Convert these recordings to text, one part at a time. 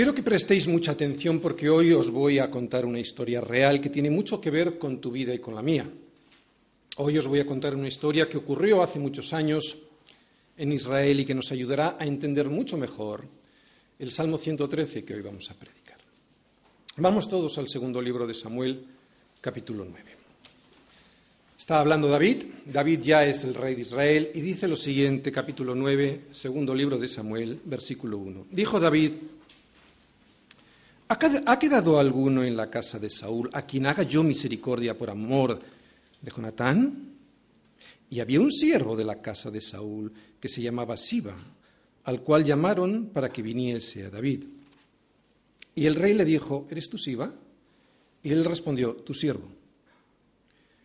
Quiero que prestéis mucha atención porque hoy os voy a contar una historia real que tiene mucho que ver con tu vida y con la mía. Hoy os voy a contar una historia que ocurrió hace muchos años en Israel y que nos ayudará a entender mucho mejor el Salmo 113 que hoy vamos a predicar. Vamos todos al segundo libro de Samuel, capítulo 9. Está hablando David, David ya es el rey de Israel y dice lo siguiente, capítulo 9, segundo libro de Samuel, versículo 1. Dijo David, ¿Ha quedado alguno en la casa de Saúl a quien haga yo misericordia por amor de Jonatán? Y había un siervo de la casa de Saúl que se llamaba Siba, al cual llamaron para que viniese a David. Y el rey le dijo, ¿eres tú Siba? Y él respondió, tu siervo.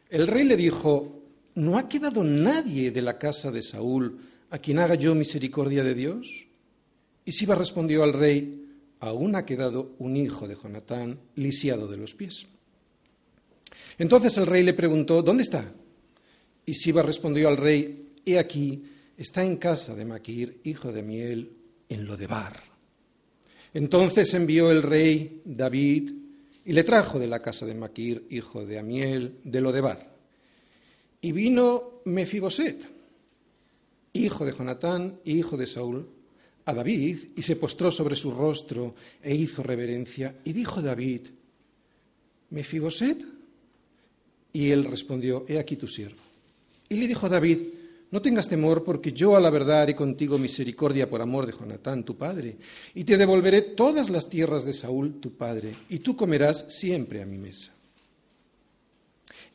El rey le dijo, ¿no ha quedado nadie de la casa de Saúl a quien haga yo misericordia de Dios? Y Siba respondió al rey, aún ha quedado un hijo de Jonatán lisiado de los pies. Entonces el rey le preguntó, ¿dónde está? Y Siba respondió al rey, he aquí, está en casa de Maquir, hijo de Miel, en Lodebar. Entonces envió el rey David y le trajo de la casa de Maquir, hijo de Amiel, de Lodebar. Y vino Mefiboset, hijo de Jonatán, hijo de Saúl, a David y se postró sobre su rostro e hizo reverencia. Y dijo David, ¿Mefiboset? Y él respondió, he aquí tu siervo. Y le dijo David, no tengas temor, porque yo a la verdad haré contigo misericordia por amor de Jonatán, tu padre, y te devolveré todas las tierras de Saúl, tu padre, y tú comerás siempre a mi mesa.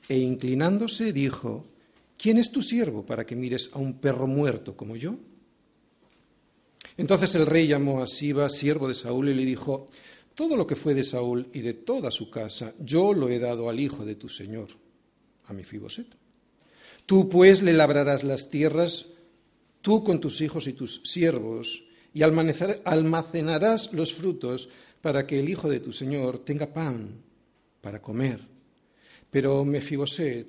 E inclinándose dijo, ¿quién es tu siervo para que mires a un perro muerto como yo? Entonces el rey llamó a Siba, siervo de Saúl, y le dijo, todo lo que fue de Saúl y de toda su casa, yo lo he dado al hijo de tu señor, a mi Fiboset. Tú pues le labrarás las tierras, tú con tus hijos y tus siervos, y almacenarás los frutos para que el hijo de tu señor tenga pan para comer. Pero Mefiboset,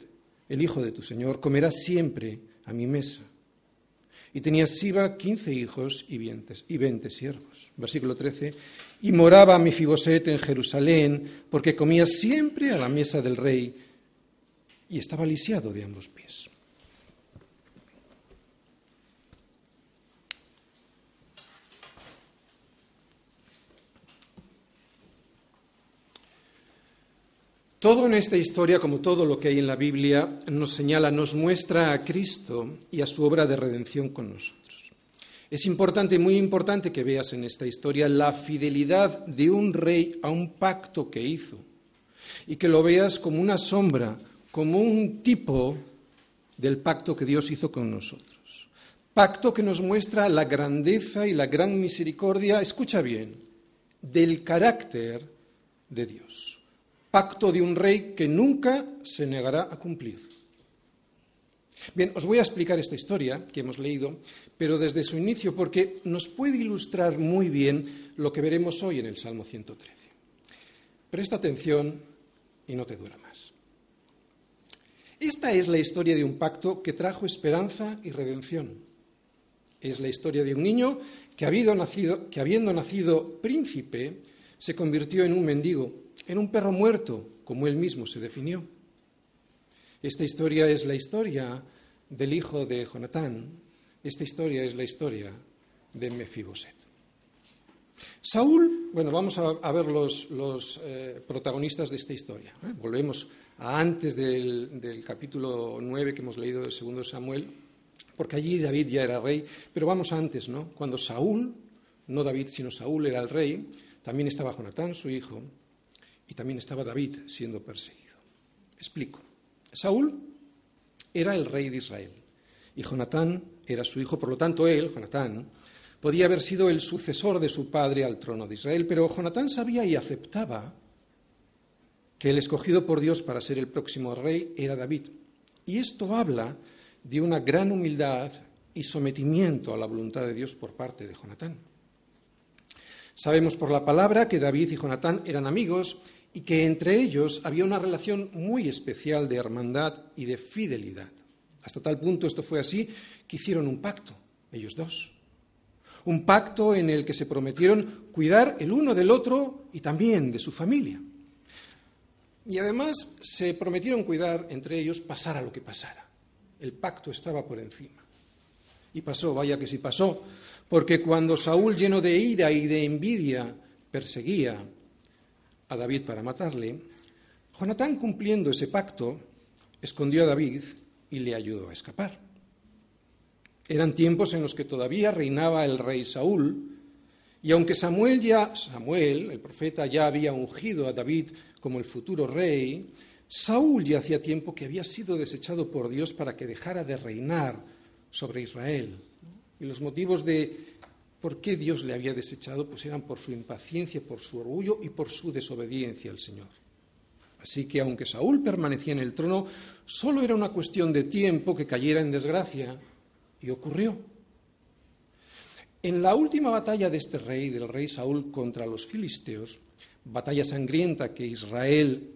el hijo de tu señor, comerá siempre a mi mesa. Y tenía Siba quince hijos y veinte siervos. Versículo 13. Y moraba Mefiboset en Jerusalén, porque comía siempre a la mesa del rey y estaba lisiado de ambos pies. Todo en esta historia, como todo lo que hay en la Biblia, nos señala, nos muestra a Cristo y a su obra de redención con nosotros. Es importante, muy importante que veas en esta historia la fidelidad de un rey a un pacto que hizo y que lo veas como una sombra, como un tipo del pacto que Dios hizo con nosotros. Pacto que nos muestra la grandeza y la gran misericordia, escucha bien, del carácter de Dios pacto de un rey que nunca se negará a cumplir. Bien, os voy a explicar esta historia que hemos leído, pero desde su inicio, porque nos puede ilustrar muy bien lo que veremos hoy en el Salmo 113. Presta atención y no te dura más. Esta es la historia de un pacto que trajo esperanza y redención. Es la historia de un niño que, nacido, que habiendo nacido príncipe, se convirtió en un mendigo en un perro muerto, como él mismo se definió. Esta historia es la historia del hijo de Jonatán. Esta historia es la historia de Mefiboset. Saúl, bueno, vamos a, ver los, eh, protagonistas de esta historia. ¿eh? Volvemos a antes del, del, capítulo 9 que hemos leído del segundo Samuel, porque allí David ya era rey, pero vamos antes, ¿no? Cuando Saúl, no David, sino Saúl era el rey, también estaba Jonatán, su hijo, y también estaba David siendo perseguido. Explico. Saúl era el rey de Israel y Jonatán era su hijo, por lo tanto él, Jonatán, podía haber sido el sucesor de su padre al trono de Israel, pero Jonatán sabía y aceptaba que el escogido por Dios para ser el próximo rey era David. Y esto habla de una gran humildad y sometimiento a la voluntad de Dios por parte de Jonatán. Sabemos por la palabra que David y Jonatán eran amigos y que entre ellos había una relación muy especial de hermandad y de fidelidad. Hasta tal punto esto fue así que hicieron un pacto, ellos dos. un pacto en el que se prometieron cuidar el uno del otro y también de su familia. Y además se prometieron cuidar entre ellos pasara lo que pasara. El pacto estaba por encima. Y pasó, vaya que sí pasó, porque cuando Saúl, lleno de ira y de envidia, perseguía a David para matarle, Jonatán, cumpliendo ese pacto, escondió a David y le ayudó a escapar. Eran tiempos en los que todavía reinaba el rey Saúl, y aunque Samuel ya Samuel, el profeta ya había ungido a David como el futuro rey, Saúl ya hacía tiempo que había sido desechado por Dios para que dejara de reinar sobre Israel. Y los motivos de por qué Dios le había desechado pues eran por su impaciencia, por su orgullo y por su desobediencia al Señor. Así que aunque Saúl permanecía en el trono, solo era una cuestión de tiempo que cayera en desgracia y ocurrió. En la última batalla de este rey, del rey Saúl contra los filisteos, batalla sangrienta que Israel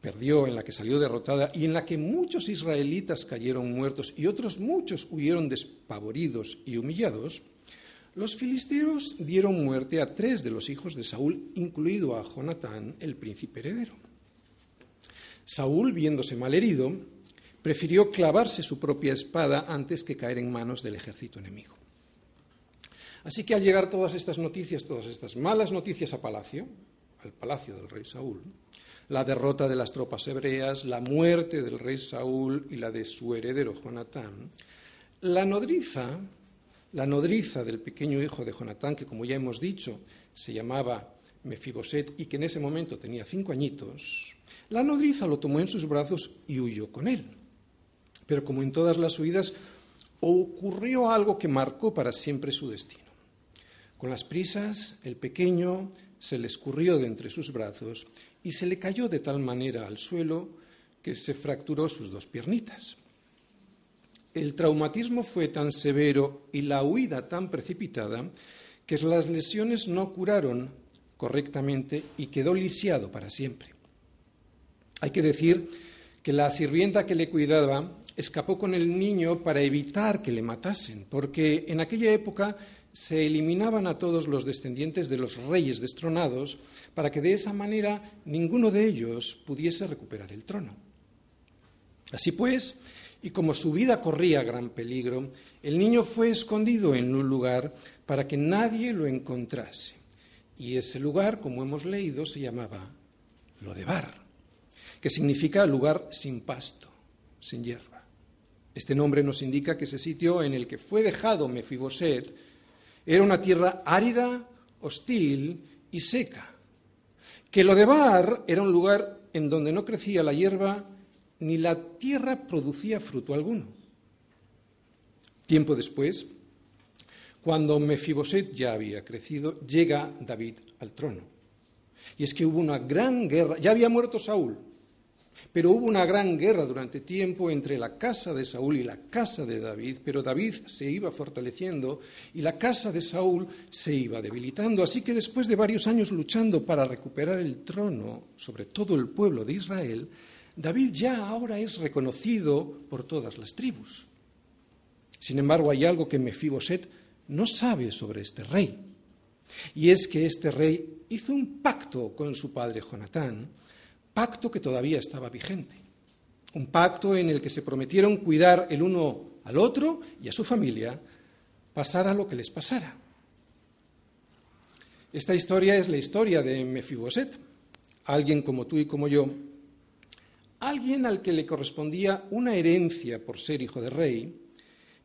perdió, en la que salió derrotada y en la que muchos israelitas cayeron muertos y otros muchos huyeron despavoridos y humillados, los filisteos dieron muerte a tres de los hijos de Saúl, incluido a Jonatán, el príncipe heredero. Saúl, viéndose mal herido, prefirió clavarse su propia espada antes que caer en manos del ejército enemigo. Así que al llegar todas estas noticias, todas estas malas noticias a palacio, al palacio del rey Saúl, la derrota de las tropas hebreas, la muerte del rey Saúl y la de su heredero Jonatán, la nodriza, la nodriza del pequeño hijo de Jonatán, que como ya hemos dicho, se llamaba Mefiboset y que en ese momento tenía cinco añitos, la nodriza lo tomó en sus brazos y huyó con él. Pero como en todas las huidas, ocurrió algo que marcó para siempre su destino. Con las prisas, el pequeño se le escurrió de entre sus brazos y se le cayó de tal manera al suelo que se fracturó sus dos piernitas. El traumatismo fue tan severo y la huida tan precipitada que las lesiones no curaron correctamente y quedó lisiado para siempre. Hay que decir que la sirvienta que le cuidaba escapó con el niño para evitar que le matasen, porque en aquella época se eliminaban a todos los descendientes de los reyes destronados para que de esa manera ninguno de ellos pudiese recuperar el trono. Así pues, y como su vida corría gran peligro, el niño fue escondido en un lugar para que nadie lo encontrase. Y ese lugar, como hemos leído, se llamaba Lodebar, que significa lugar sin pasto, sin hierba. Este nombre nos indica que ese sitio en el que fue dejado Mefiboset era una tierra árida, hostil y seca. Que lo de Bar era un lugar en donde no crecía la hierba ni la tierra producía fruto alguno. Tiempo después, cuando Mefiboset ya había crecido, llega David al trono. Y es que hubo una gran guerra, ya había muerto Saúl, pero hubo una gran guerra durante tiempo entre la casa de Saúl y la casa de David, pero David se iba fortaleciendo y la casa de Saúl se iba debilitando. Así que después de varios años luchando para recuperar el trono sobre todo el pueblo de Israel, David ya ahora es reconocido por todas las tribus. Sin embargo, hay algo que Mefiboset no sabe sobre este rey. Y es que este rey hizo un pacto con su padre Jonatán, pacto que todavía estaba vigente. Un pacto en el que se prometieron cuidar el uno al otro y a su familia, pasara lo que les pasara. Esta historia es la historia de Mefiboset, alguien como tú y como yo, alguien al que le correspondía una herencia por ser hijo de rey,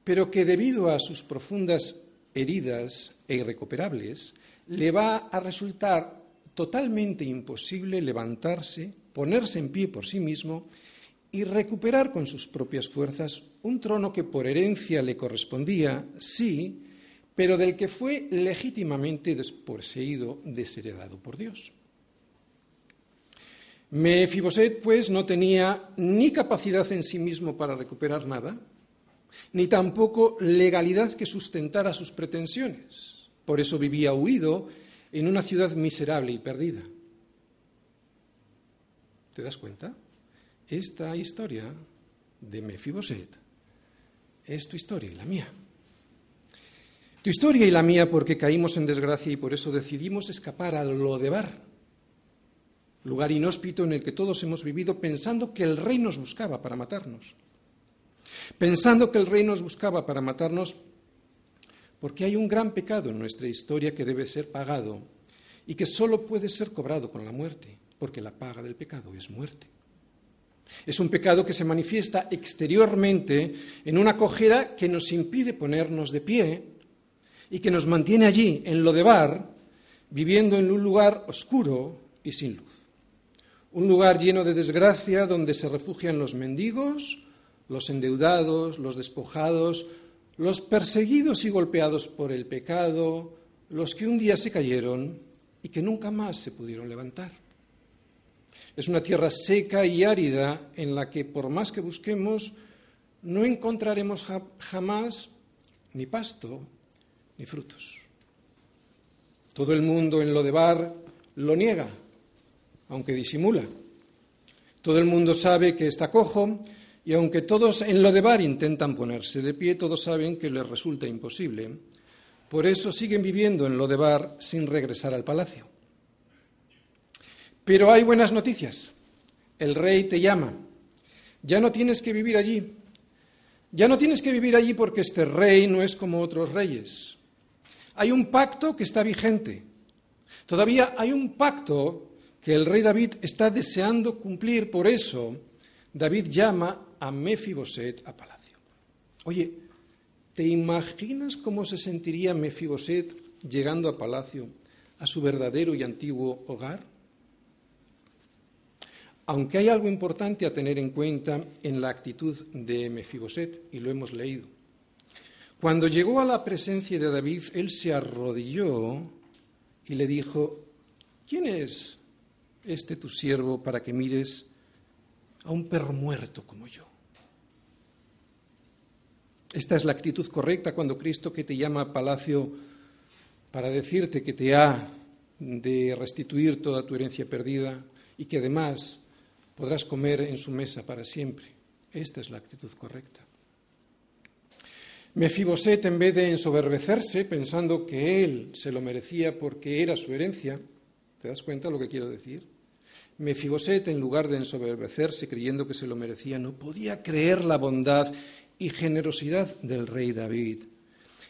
pero que debido a sus profundas heridas e irrecuperables, le va a resultar totalmente imposible levantarse, ponerse en pie por sí mismo y recuperar con sus propias fuerzas un trono que por herencia le correspondía, sí, pero del que fue legítimamente desposeído, desheredado por Dios. Mefiboset, pues, no tenía ni capacidad en sí mismo para recuperar nada, ni tampoco legalidad que sustentara sus pretensiones. Por eso vivía huido en una ciudad miserable y perdida. ¿Te das cuenta? Esta historia de Mefiboset es tu historia y la mía. Tu historia y la mía porque caímos en desgracia y por eso decidimos escapar a Lodebar, lugar inhóspito en el que todos hemos vivido pensando que el rey nos buscaba para matarnos. Pensando que el rey nos buscaba para matarnos porque hay un gran pecado en nuestra historia que debe ser pagado y que solo puede ser cobrado con la muerte, porque la paga del pecado es muerte. Es un pecado que se manifiesta exteriormente en una cojera que nos impide ponernos de pie y que nos mantiene allí, en lo de bar, viviendo en un lugar oscuro y sin luz. Un lugar lleno de desgracia donde se refugian los mendigos, los endeudados, los despojados, los perseguidos y golpeados por el pecado, los que un día se cayeron y que nunca más se pudieron levantar. Es una tierra seca y árida en la que por más que busquemos no encontraremos jamás ni pasto ni frutos. Todo el mundo en lo de bar lo niega, aunque disimula. Todo el mundo sabe que está cojo y aunque todos en lo de bar intentan ponerse de pie, todos saben que les resulta imposible. Por eso siguen viviendo en lo de bar sin regresar al palacio. Pero hay buenas noticias. El rey te llama. Ya no tienes que vivir allí. Ya no tienes que vivir allí porque este rey no es como otros reyes. Hay un pacto que está vigente. Todavía hay un pacto que el rey David está deseando cumplir. Por eso David llama a Mefiboset a palacio. Oye, ¿te imaginas cómo se sentiría Mefiboset llegando a palacio, a su verdadero y antiguo hogar? Aunque hay algo importante a tener en cuenta en la actitud de Mefiboset, y lo hemos leído. Cuando llegó a la presencia de David, él se arrodilló y le dijo, ¿quién es este tu siervo para que mires a un perro muerto como yo? Esta es la actitud correcta cuando Cristo que te llama a palacio para decirte que te ha de restituir toda tu herencia perdida y que además podrás comer en su mesa para siempre. Esta es la actitud correcta. Mefiboset, en vez de ensoberbecerse, pensando que él se lo merecía porque era su herencia, ¿te das cuenta lo que quiero decir? Mefiboset, en lugar de ensoberbecerse creyendo que se lo merecía, no podía creer la bondad y generosidad del rey David.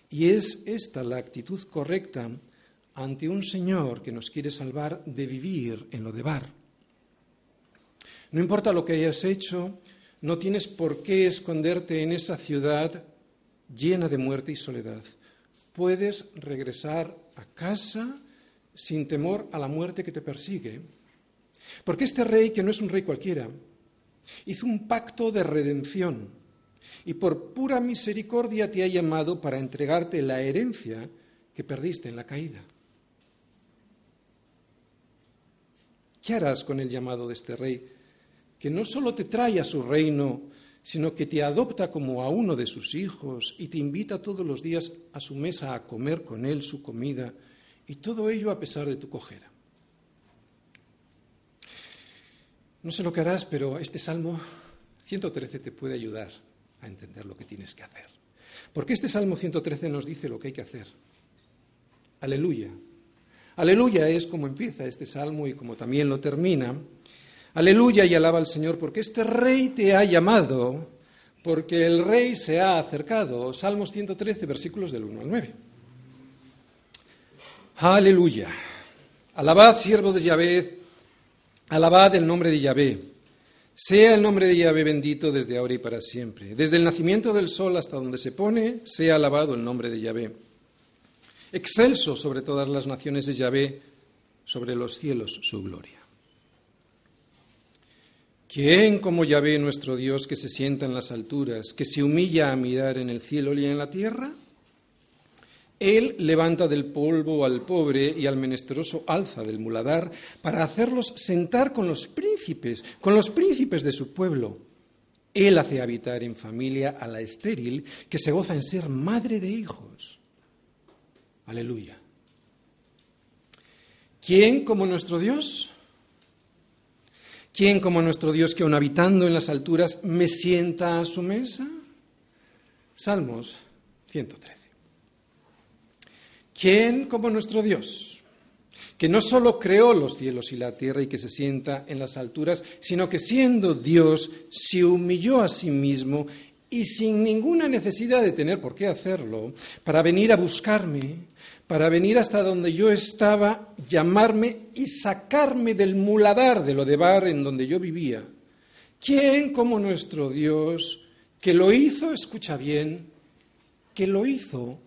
Y es esta la actitud correcta ante un Señor que nos quiere salvar de vivir en lo de bar. No importa lo que hayas hecho, no tienes por qué esconderte en esa ciudad llena de muerte y soledad. Puedes regresar a casa sin temor a la muerte que te persigue. Porque este rey, que no es un rey cualquiera, hizo un pacto de redención y por pura misericordia te ha llamado para entregarte la herencia que perdiste en la caída. ¿Qué harás con el llamado de este rey, que no solo te trae a su reino, sino que te adopta como a uno de sus hijos y te invita todos los días a su mesa a comer con él su comida, y todo ello a pesar de tu cojera? No sé lo que harás, pero este Salmo 113 te puede ayudar a entender lo que tienes que hacer. Porque este Salmo 113 nos dice lo que hay que hacer. Aleluya. Aleluya es como empieza este salmo y como también lo termina. Aleluya y alaba al Señor porque este rey te ha llamado, porque el rey se ha acercado. Salmos 113, versículos del 1 al 9. Aleluya. Alabad, siervo de Yahvé, alabad el nombre de Yahvé. Sea el nombre de Yahvé bendito desde ahora y para siempre. Desde el nacimiento del sol hasta donde se pone, sea alabado el nombre de Yahvé. Excelso sobre todas las naciones de Yahvé, sobre los cielos su gloria. ¿Quién como Yahvé nuestro Dios que se sienta en las alturas, que se humilla a mirar en el cielo y en la tierra? Él levanta del polvo al pobre y al menesteroso alza del muladar para hacerlos sentar con los príncipes, con los príncipes de su pueblo. Él hace habitar en familia a la estéril que se goza en ser madre de hijos. Aleluya. ¿Quién como nuestro Dios? ¿Quién como nuestro Dios que aun habitando en las alturas me sienta a su mesa? Salmos 103. ¿Quién como nuestro Dios? Que no solo creó los cielos y la tierra y que se sienta en las alturas, sino que siendo Dios se humilló a sí mismo y sin ninguna necesidad de tener por qué hacerlo, para venir a buscarme, para venir hasta donde yo estaba, llamarme y sacarme del muladar de lo de bar en donde yo vivía. ¿Quién como nuestro Dios, que lo hizo, escucha bien, que lo hizo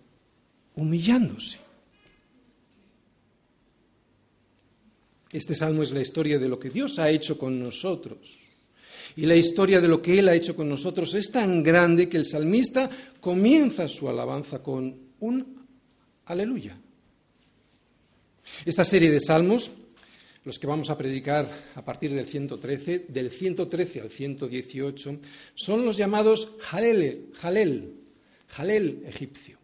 humillándose? Este salmo es la historia de lo que Dios ha hecho con nosotros. Y la historia de lo que Él ha hecho con nosotros es tan grande que el salmista comienza su alabanza con un aleluya. Esta serie de salmos, los que vamos a predicar a partir del 113, del 113 al 118, son los llamados Jalel, Jalel, Jalel egipcio.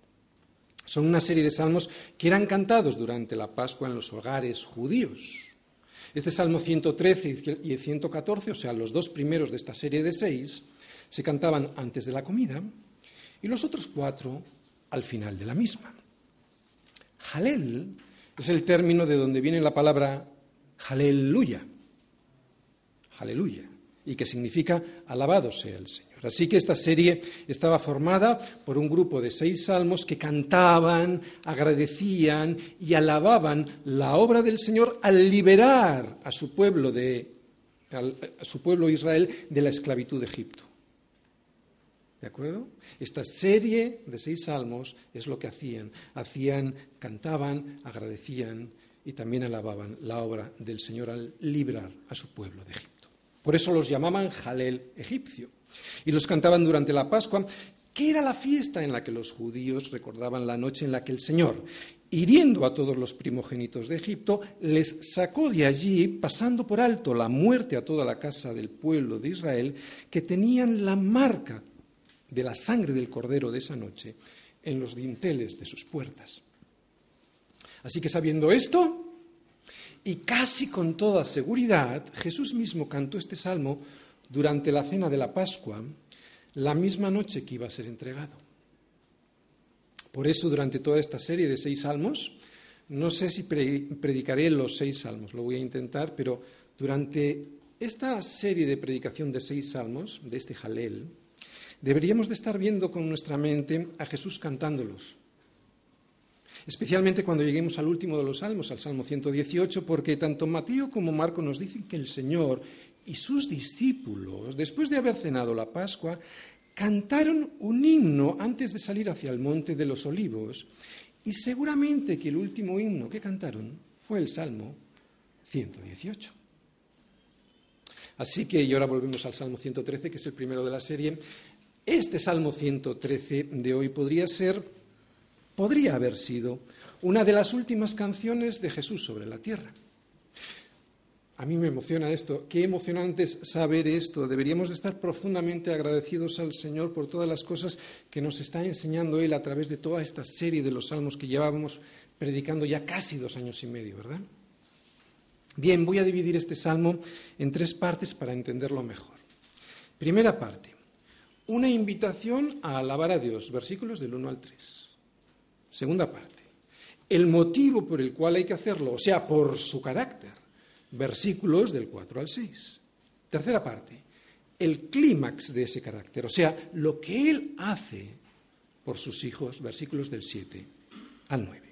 Son una serie de salmos que eran cantados durante la Pascua en los hogares judíos. Este Salmo 113 y el 114, o sea, los dos primeros de esta serie de seis, se cantaban antes de la comida y los otros cuatro al final de la misma. Jalel es el término de donde viene la palabra Aleluya. Aleluya. Y que significa alabado sea el Señor. Así que esta serie estaba formada por un grupo de seis salmos que cantaban, agradecían y alababan la obra del Señor al liberar a su pueblo de a su pueblo Israel de la esclavitud de Egipto. ¿De acuerdo? Esta serie de seis salmos es lo que hacían. Hacían, cantaban, agradecían y también alababan la obra del Señor al librar a su pueblo de Egipto. Por eso los llamaban Jalel egipcio. Y los cantaban durante la Pascua, que era la fiesta en la que los judíos recordaban la noche en la que el Señor, hiriendo a todos los primogénitos de Egipto, les sacó de allí, pasando por alto la muerte a toda la casa del pueblo de Israel, que tenían la marca de la sangre del cordero de esa noche en los dinteles de sus puertas. Así que sabiendo esto, y casi con toda seguridad, Jesús mismo cantó este salmo durante la cena de la Pascua, la misma noche que iba a ser entregado. Por eso, durante toda esta serie de seis salmos, no sé si predicaré los seis salmos, lo voy a intentar, pero durante esta serie de predicación de seis salmos, de este Jalel, deberíamos de estar viendo con nuestra mente a Jesús cantándolos. Especialmente cuando lleguemos al último de los salmos, al Salmo 118, porque tanto Mateo como Marco nos dicen que el Señor y sus discípulos, después de haber cenado la Pascua, cantaron un himno antes de salir hacia el monte de los olivos, y seguramente que el último himno que cantaron fue el Salmo 118. Así que, y ahora volvemos al Salmo 113, que es el primero de la serie, este Salmo 113 de hoy podría ser, podría haber sido, una de las últimas canciones de Jesús sobre la tierra. A mí me emociona esto. Qué emocionante es saber esto. Deberíamos de estar profundamente agradecidos al Señor por todas las cosas que nos está enseñando Él a través de toda esta serie de los salmos que llevábamos predicando ya casi dos años y medio, ¿verdad? Bien, voy a dividir este salmo en tres partes para entenderlo mejor. Primera parte una invitación a alabar a Dios, versículos del 1 al 3. Segunda parte, el motivo por el cual hay que hacerlo, o sea, por su carácter, versículos del 4 al 6. Tercera parte, el clímax de ese carácter, o sea, lo que Él hace por sus hijos, versículos del 7 al 9.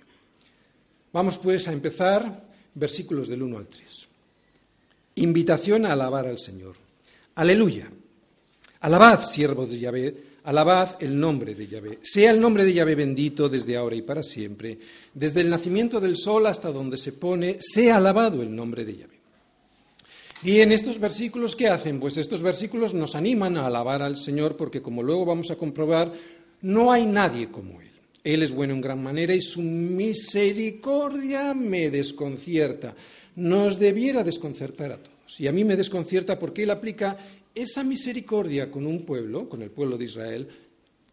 Vamos pues a empezar versículos del 1 al 3. Invitación a alabar al Señor. Aleluya. Alabad, siervos de Yahvé, alabad el nombre de Yahvé. Sea el nombre de Yahvé bendito desde ahora y para siempre. Desde el nacimiento del sol hasta donde se pone, sea alabado el nombre de Yahvé. Bien, estos versículos, ¿qué hacen? Pues estos versículos nos animan a alabar al Señor porque, como luego vamos a comprobar, no hay nadie como Él. Él es bueno en gran manera y su misericordia me desconcierta. Nos debiera desconcertar a todos. Y a mí me desconcierta porque Él aplica esa misericordia con un pueblo, con el pueblo de Israel,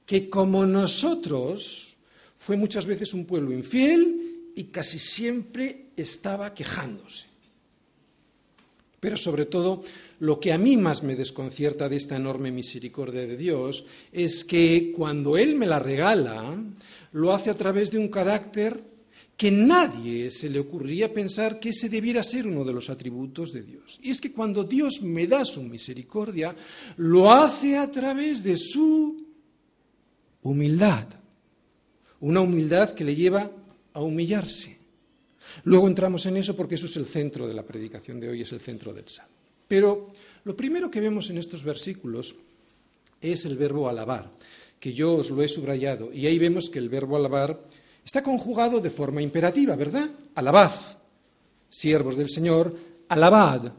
que como nosotros fue muchas veces un pueblo infiel y casi siempre estaba quejándose. Pero sobre todo, lo que a mí más me desconcierta de esta enorme misericordia de Dios es que cuando Él me la regala, lo hace a través de un carácter que nadie se le ocurriría pensar que ese debiera ser uno de los atributos de Dios. Y es que cuando Dios me da su misericordia, lo hace a través de su humildad. Una humildad que le lleva a humillarse. Luego entramos en eso porque eso es el centro de la predicación de hoy, es el centro del salmo. Pero lo primero que vemos en estos versículos es el verbo alabar, que yo os lo he subrayado. Y ahí vemos que el verbo alabar está conjugado de forma imperativa, ¿verdad? Alabad, siervos del Señor, alabad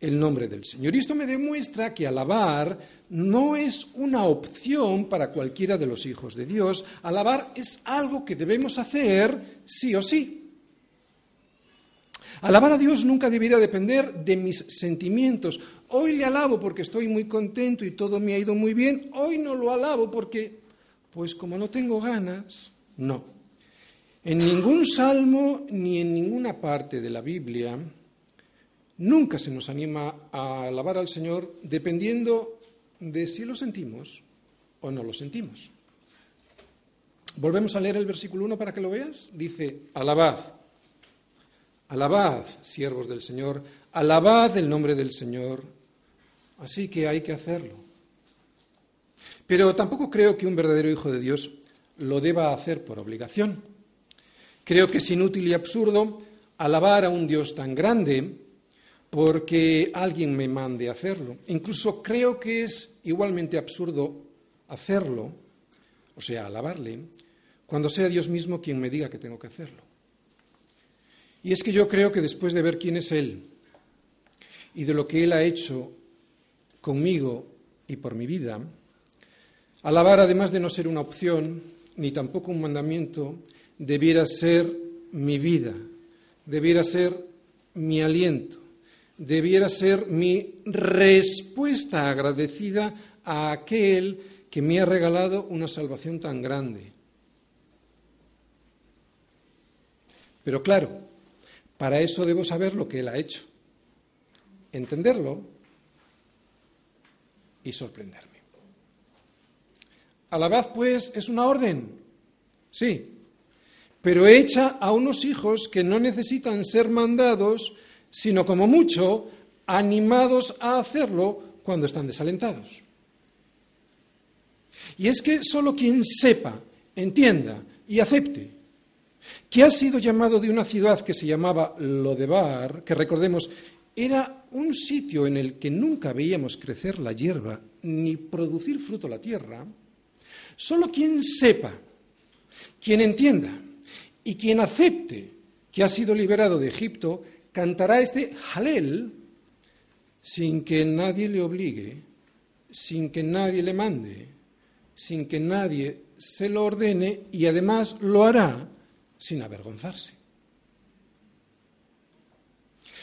el nombre del Señor. Y esto me demuestra que alabar no es una opción para cualquiera de los hijos de Dios. Alabar es algo que debemos hacer sí o sí. Alabar a Dios nunca debería depender de mis sentimientos. Hoy le alabo porque estoy muy contento y todo me ha ido muy bien. Hoy no lo alabo porque, pues como no tengo ganas, no. En ningún salmo ni en ninguna parte de la Biblia nunca se nos anima a alabar al Señor dependiendo de si lo sentimos o no lo sentimos. Volvemos a leer el versículo 1 para que lo veas. Dice, alabad, alabad, siervos del Señor, alabad el nombre del Señor. Así que hay que hacerlo. Pero tampoco creo que un verdadero hijo de Dios lo deba hacer por obligación. Creo que es inútil y absurdo alabar a un Dios tan grande porque alguien me mande hacerlo. Incluso creo que es igualmente absurdo hacerlo, o sea, alabarle, cuando sea Dios mismo quien me diga que tengo que hacerlo. Y es que yo creo que después de ver quién es Él y de lo que Él ha hecho conmigo y por mi vida, alabar, además de no ser una opción, ni tampoco un mandamiento, debiera ser mi vida, debiera ser mi aliento, debiera ser mi respuesta agradecida a aquel que me ha regalado una salvación tan grande. Pero claro, para eso debo saber lo que Él ha hecho, entenderlo y sorprenderme. Alabad, pues, es una orden. Sí, pero hecha a unos hijos que no necesitan ser mandados, sino como mucho animados a hacerlo cuando están desalentados. Y es que solo quien sepa, entienda y acepte que ha sido llamado de una ciudad que se llamaba Lodebar, que recordemos era un sitio en el que nunca veíamos crecer la hierba ni producir fruto la tierra, solo quien sepa, quien entienda y quien acepte que ha sido liberado de Egipto, cantará este Halel sin que nadie le obligue, sin que nadie le mande, sin que nadie se lo ordene y además lo hará sin avergonzarse.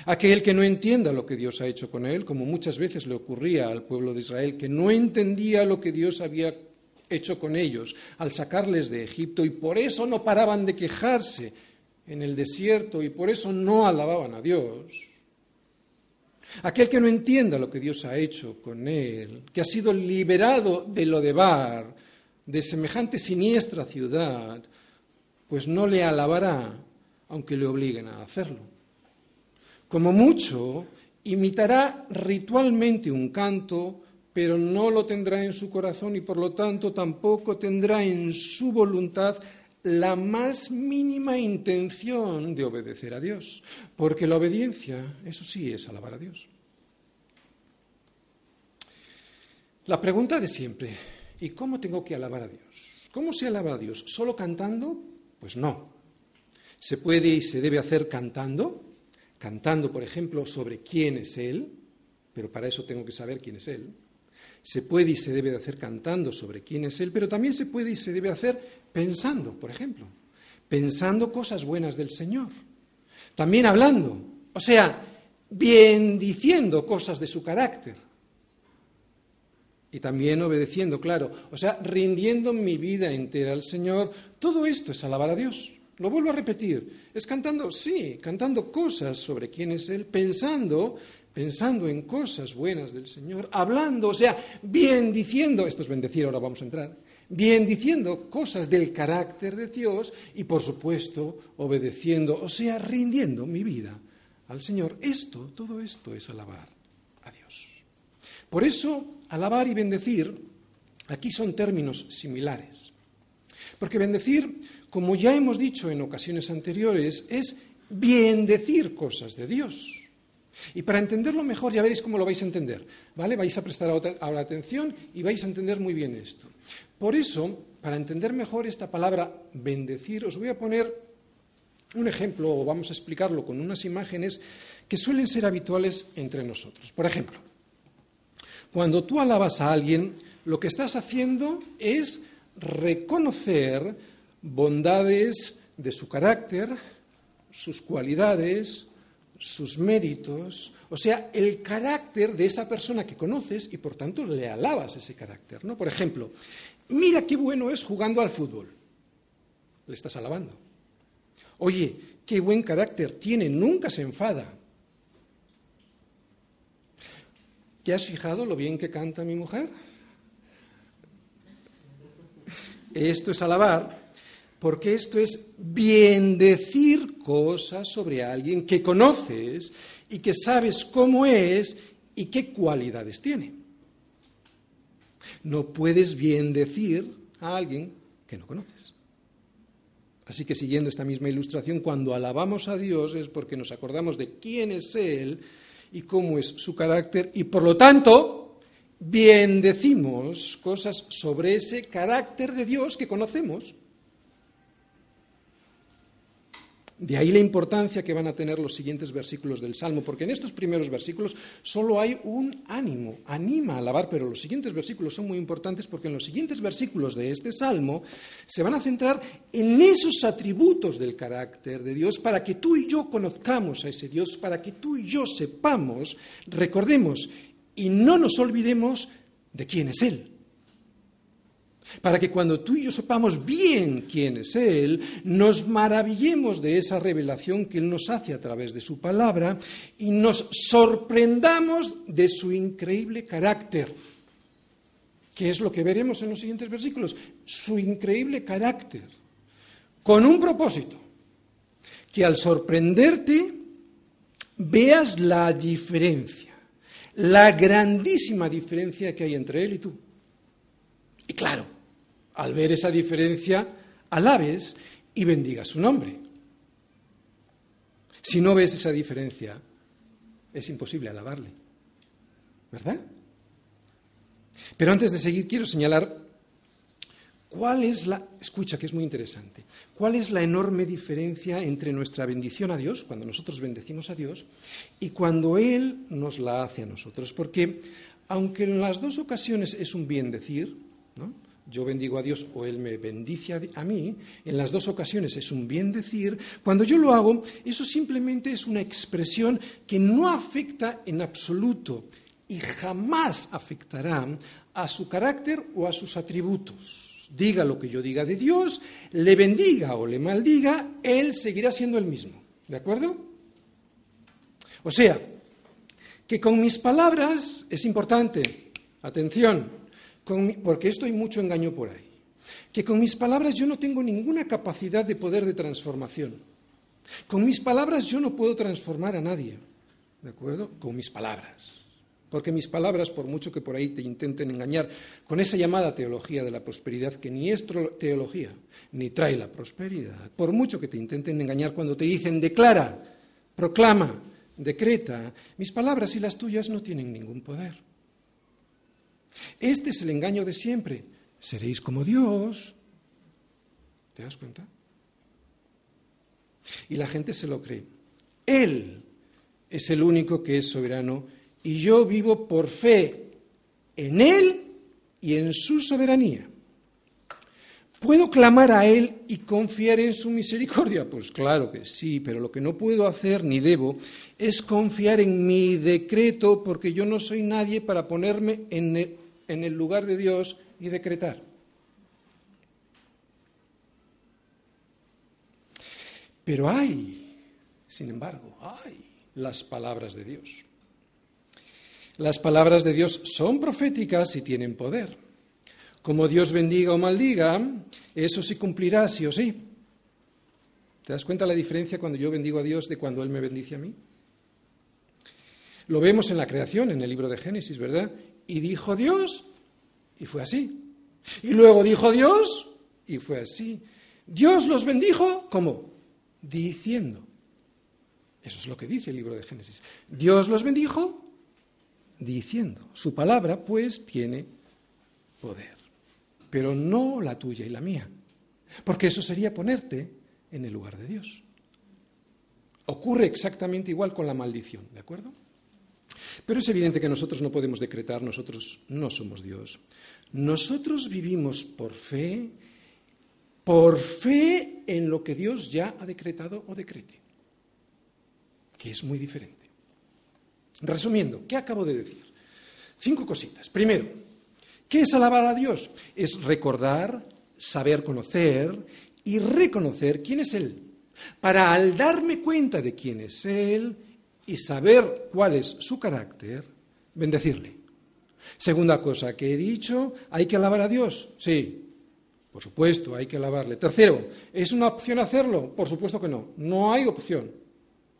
Aquel que no entienda lo que Dios ha hecho con él, como muchas veces le ocurría al pueblo de Israel, que no entendía lo que Dios había hecho con ellos al sacarles de Egipto y por eso no paraban de quejarse en el desierto y por eso no alababan a Dios. Aquel que no entienda lo que Dios ha hecho con él, que ha sido liberado de lo de Bar, de semejante siniestra ciudad, pues no le alabará aunque le obliguen a hacerlo. Como mucho, imitará ritualmente un canto pero no lo tendrá en su corazón y por lo tanto tampoco tendrá en su voluntad la más mínima intención de obedecer a Dios, porque la obediencia, eso sí, es alabar a Dios. La pregunta de siempre, ¿y cómo tengo que alabar a Dios? ¿Cómo se alaba a Dios? ¿Solo cantando? Pues no. ¿Se puede y se debe hacer cantando? Cantando, por ejemplo, sobre quién es Él, pero para eso tengo que saber quién es Él. Se puede y se debe de hacer cantando sobre quién es Él, pero también se puede y se debe hacer pensando, por ejemplo, pensando cosas buenas del Señor. También hablando, o sea, bien diciendo cosas de su carácter. Y también obedeciendo, claro, o sea, rindiendo mi vida entera al Señor. Todo esto es alabar a Dios. Lo vuelvo a repetir. Es cantando, sí, cantando cosas sobre quién es Él, pensando pensando en cosas buenas del Señor, hablando, o sea, bien diciendo, esto es bendecir, ahora vamos a entrar, bien diciendo cosas del carácter de Dios y, por supuesto, obedeciendo, o sea, rindiendo mi vida al Señor. Esto, todo esto es alabar a Dios. Por eso, alabar y bendecir, aquí son términos similares. Porque bendecir, como ya hemos dicho en ocasiones anteriores, es bien decir cosas de Dios. Y para entenderlo mejor, ya veréis cómo lo vais a entender, ¿vale? Vais a prestar ahora atención y vais a entender muy bien esto. Por eso, para entender mejor esta palabra bendecir, os voy a poner un ejemplo, o vamos a explicarlo con unas imágenes que suelen ser habituales entre nosotros. Por ejemplo, cuando tú alabas a alguien, lo que estás haciendo es reconocer bondades de su carácter, sus cualidades, sus méritos, o sea, el carácter de esa persona que conoces y por tanto le alabas ese carácter, ¿no? Por ejemplo, mira qué bueno es jugando al fútbol. Le estás alabando. Oye, qué buen carácter tiene, nunca se enfada. ¿Te has fijado lo bien que canta mi mujer? Esto es alabar porque esto es bien decir cosas sobre alguien que conoces y que sabes cómo es y qué cualidades tiene. No puedes bien decir a alguien que no conoces. Así que siguiendo esta misma ilustración, cuando alabamos a Dios es porque nos acordamos de quién es Él y cómo es su carácter y por lo tanto bien decimos cosas sobre ese carácter de Dios que conocemos De ahí la importancia que van a tener los siguientes versículos del Salmo, porque en estos primeros versículos solo hay un ánimo, anima a alabar, pero los siguientes versículos son muy importantes porque en los siguientes versículos de este Salmo se van a centrar en esos atributos del carácter de Dios para que tú y yo conozcamos a ese Dios, para que tú y yo sepamos, recordemos y no nos olvidemos de quién es Él para que cuando tú y yo sepamos bien quién es Él, nos maravillemos de esa revelación que Él nos hace a través de su palabra y nos sorprendamos de su increíble carácter, que es lo que veremos en los siguientes versículos, su increíble carácter, con un propósito, que al sorprenderte veas la diferencia, la grandísima diferencia que hay entre Él y tú. Y claro, al ver esa diferencia, alabes y bendiga su nombre. Si no ves esa diferencia, es imposible alabarle. ¿Verdad? Pero antes de seguir, quiero señalar cuál es la, escucha que es muy interesante, cuál es la enorme diferencia entre nuestra bendición a Dios, cuando nosotros bendecimos a Dios, y cuando Él nos la hace a nosotros. Porque aunque en las dos ocasiones es un bien decir, ¿no? Yo bendigo a Dios o Él me bendice a mí, en las dos ocasiones es un bien decir, cuando yo lo hago, eso simplemente es una expresión que no afecta en absoluto y jamás afectará a su carácter o a sus atributos. Diga lo que yo diga de Dios, le bendiga o le maldiga, Él seguirá siendo el mismo. ¿De acuerdo? O sea, que con mis palabras es importante, atención, porque esto hay mucho engaño por ahí, que con mis palabras yo no tengo ninguna capacidad de poder de transformación. Con mis palabras yo no puedo transformar a nadie, ¿de acuerdo? Con mis palabras. Porque mis palabras, por mucho que por ahí te intenten engañar con esa llamada teología de la prosperidad, que ni es teología, ni trae la prosperidad, por mucho que te intenten engañar cuando te dicen declara, proclama, decreta, mis palabras y las tuyas no tienen ningún poder. Este es el engaño de siempre. Seréis como Dios. ¿Te das cuenta? Y la gente se lo cree. Él es el único que es soberano y yo vivo por fe en Él y en su soberanía. ¿Puedo clamar a Él y confiar en su misericordia? Pues claro que sí, pero lo que no puedo hacer ni debo es confiar en mi decreto porque yo no soy nadie para ponerme en el, lugar de Dios y decretar. Pero hay, sin embargo, hay las palabras de Dios. Las palabras de Dios son proféticas y tienen poder. Como Dios bendiga o maldiga, eso sí cumplirá sí o sí. ¿Te das cuenta la diferencia cuando yo bendigo a Dios de cuando Él me bendice a mí? Lo vemos en la creación, en el libro de Génesis, ¿verdad? Y dijo Dios, y fue así. Y luego dijo Dios, y fue así. Dios los bendijo, ¿cómo? Diciendo. Eso es lo que dice el libro de Génesis. Dios los bendijo diciendo. Su palabra, pues, tiene poder. Pero no la tuya y la mía. Porque eso sería ponerte en el lugar de Dios. Ocurre exactamente igual con la maldición, ¿de acuerdo? Pero es evidente que nosotros no podemos decretar, nosotros no somos Dios. Nosotros vivimos por fe, por fe en lo que Dios ya ha decretado o decrete, que es muy diferente. Resumiendo, ¿qué acabo de decir? Cinco cositas. Primero, ¿qué es alabar a Dios? Es recordar, saber conocer y reconocer quién es Él. Para al darme cuenta de quién es Él, y saber cuál es su carácter, bendecirle. Segunda cosa que he dicho, hay que alabar a Dios. Sí, por supuesto, hay que alabarle. Tercero, ¿es una opción hacerlo? Por supuesto que no. No hay opción.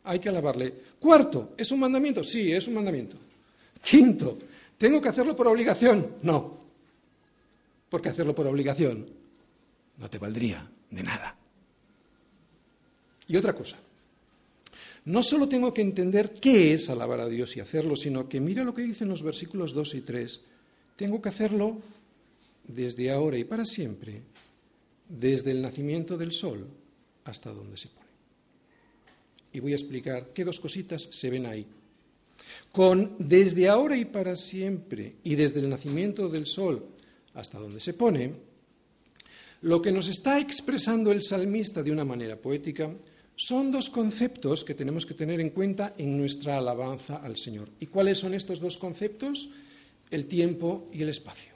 Hay que alabarle. Cuarto, ¿es un mandamiento? Sí, es un mandamiento. Quinto, ¿tengo que hacerlo por obligación? No. Porque hacerlo por obligación no te valdría de nada. Y otra cosa, no solo tengo que entender qué es alabar a Dios y hacerlo, sino que mira lo que dicen los versículos 2 y 3. Tengo que hacerlo desde ahora y para siempre, desde el nacimiento del sol hasta donde se pone. Y voy a explicar qué dos cositas se ven ahí. Con desde ahora y para siempre y desde el nacimiento del sol hasta donde se pone, lo que nos está expresando el salmista de una manera poética son dos conceptos que tenemos que tener en cuenta en nuestra alabanza al Señor. ¿Y cuáles son estos dos conceptos? El tiempo y el espacio.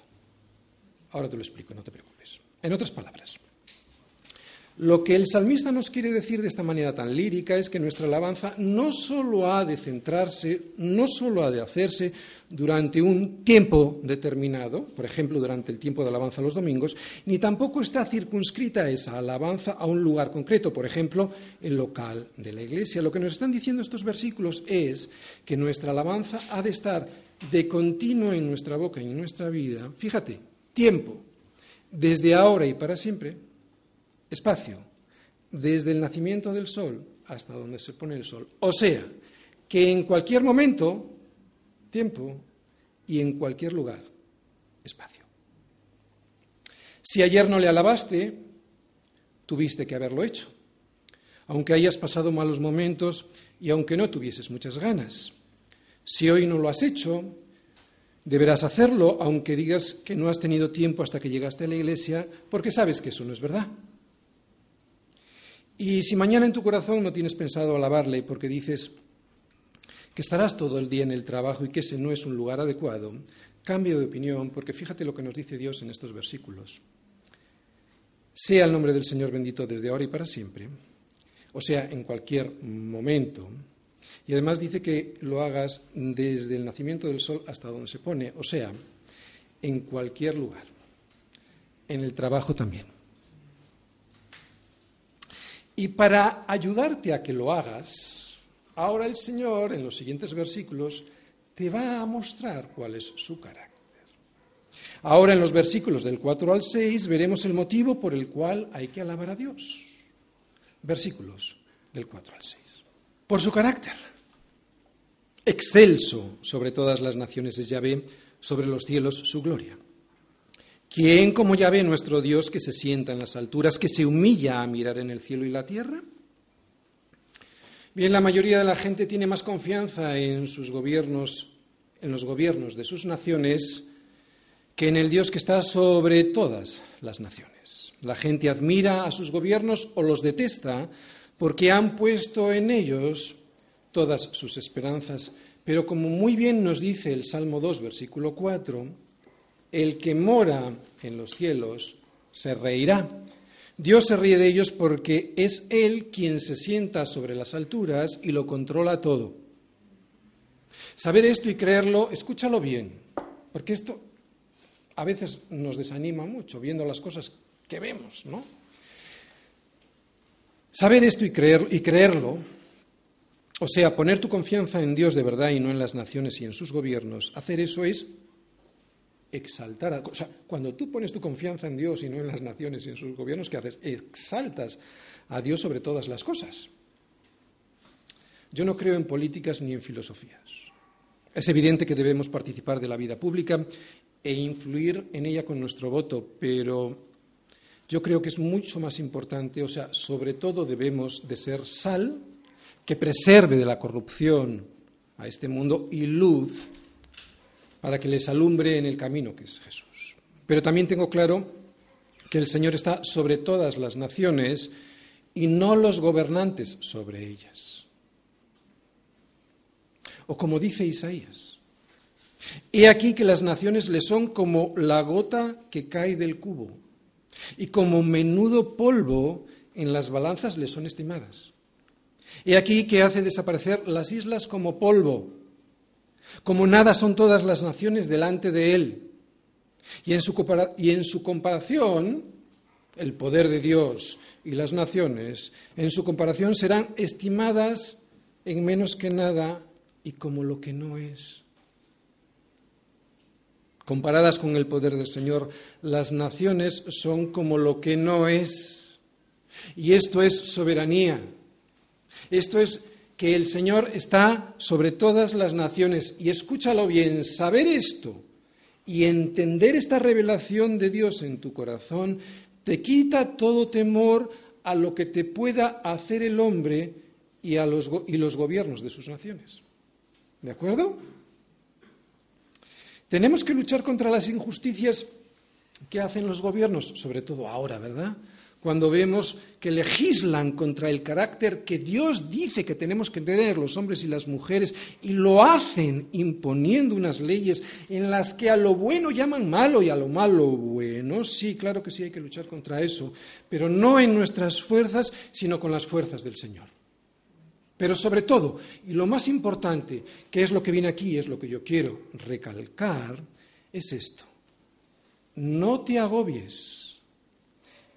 Ahora te lo explico, no te preocupes. En otras palabras, lo que el salmista nos quiere decir de esta manera tan lírica es que nuestra alabanza no solo ha de centrarse, no solo ha de hacerse durante un tiempo determinado, por ejemplo, durante el tiempo de alabanza los domingos, ni tampoco está circunscrita esa alabanza a un lugar concreto, por ejemplo, el local de la iglesia. Lo que nos están diciendo estos versículos es que nuestra alabanza ha de estar de continuo en nuestra boca y en nuestra vida. Fíjate, tiempo, desde ahora y para siempre, espacio, desde el nacimiento del sol hasta donde se pone el sol. O sea, que en cualquier momento, tiempo, y en cualquier lugar, espacio. Si ayer no le alabaste, tuviste que haberlo hecho, aunque hayas pasado malos momentos y aunque no tuvieses muchas ganas. Si hoy no lo has hecho, deberás hacerlo, aunque digas que no has tenido tiempo hasta que llegaste a la iglesia, porque sabes que eso no es verdad. Y si mañana en tu corazón no tienes pensado alabarle porque dices que estarás todo el día en el trabajo y que ese no es un lugar adecuado, cambio de opinión porque fíjate lo que nos dice Dios en estos versículos. Sea el nombre del Señor bendito desde ahora y para siempre, o sea, en cualquier momento. Y además dice que lo hagas desde el nacimiento del sol hasta donde se pone, o sea, en cualquier lugar. En el trabajo también. Y para ayudarte a que lo hagas, ahora el Señor, en los siguientes versículos, te va a mostrar cuál es su carácter. Ahora en los versículos del 4 al 6 veremos el motivo por el cual hay que alabar a Dios. Versículos del 4 al 6. Por su carácter. Excelso sobre todas las naciones es Yahvé, sobre los cielos su gloria. ¿Quién como ya ve nuestro Dios que se sienta en las alturas, que se humilla a mirar en el cielo y la tierra? Bien, la mayoría de la gente tiene más confianza en sus gobiernos, en los gobiernos de sus naciones, que en el Dios que está sobre todas las naciones. La gente admira a sus gobiernos o los detesta porque han puesto en ellos todas sus esperanzas. Pero como muy bien nos dice el Salmo 2, versículo 4, el que mora en los cielos se reirá. Dios se ríe de ellos porque es Él quien se sienta sobre las alturas y lo controla todo. Saber esto y creerlo, escúchalo bien, porque esto a veces nos desanima mucho viendo las cosas que vemos, ¿no? Saber esto y, creer, y creerlo, o sea, poner tu confianza en Dios de verdad y no en las naciones y en sus gobiernos, hacer eso es exaltar. A, o sea, cuando tú pones tu confianza en Dios y no en las naciones y en sus gobiernos, ¿qué haces? Exaltas a Dios sobre todas las cosas. Yo no creo en políticas ni en filosofías. Es evidente que debemos participar de la vida pública e influir en ella con nuestro voto, pero yo creo que es mucho más importante, o sea, sobre todo debemos de ser sal que preserve de la corrupción a este mundo y luz para que les alumbre en el camino que es Jesús. Pero también tengo claro que el Señor está sobre todas las naciones y no los gobernantes sobre ellas. O como dice Isaías, he aquí que las naciones le son como la gota que cae del cubo y como menudo polvo en las balanzas le son estimadas. He aquí que hace desaparecer las islas como polvo, como nada son todas las naciones delante de él. Y en su, comparación, el poder de Dios y las naciones, en su comparación serán estimadas en menos que nada y como lo que no es. Comparadas con el poder del Señor, las naciones son como lo que no es. Y esto es soberanía. Esto es que el Señor está sobre todas las naciones. Y escúchalo bien, saber esto y entender esta revelación de Dios en tu corazón te quita todo temor a lo que te pueda hacer el hombre y, a los, y los gobiernos de sus naciones. ¿De acuerdo? Tenemos que luchar contra las injusticias que hacen los gobiernos, sobre todo ahora, ¿verdad? Cuando vemos que legislan contra el carácter que Dios dice que tenemos que tener los hombres y las mujeres y lo hacen imponiendo unas leyes en las que a lo bueno llaman malo y a lo malo bueno. Sí, claro que sí hay que luchar contra eso, pero no en nuestras fuerzas, sino con las fuerzas del Señor. Pero sobre todo, y lo más importante, que es lo que viene aquí, es lo que yo quiero recalcar, es esto. No te agobies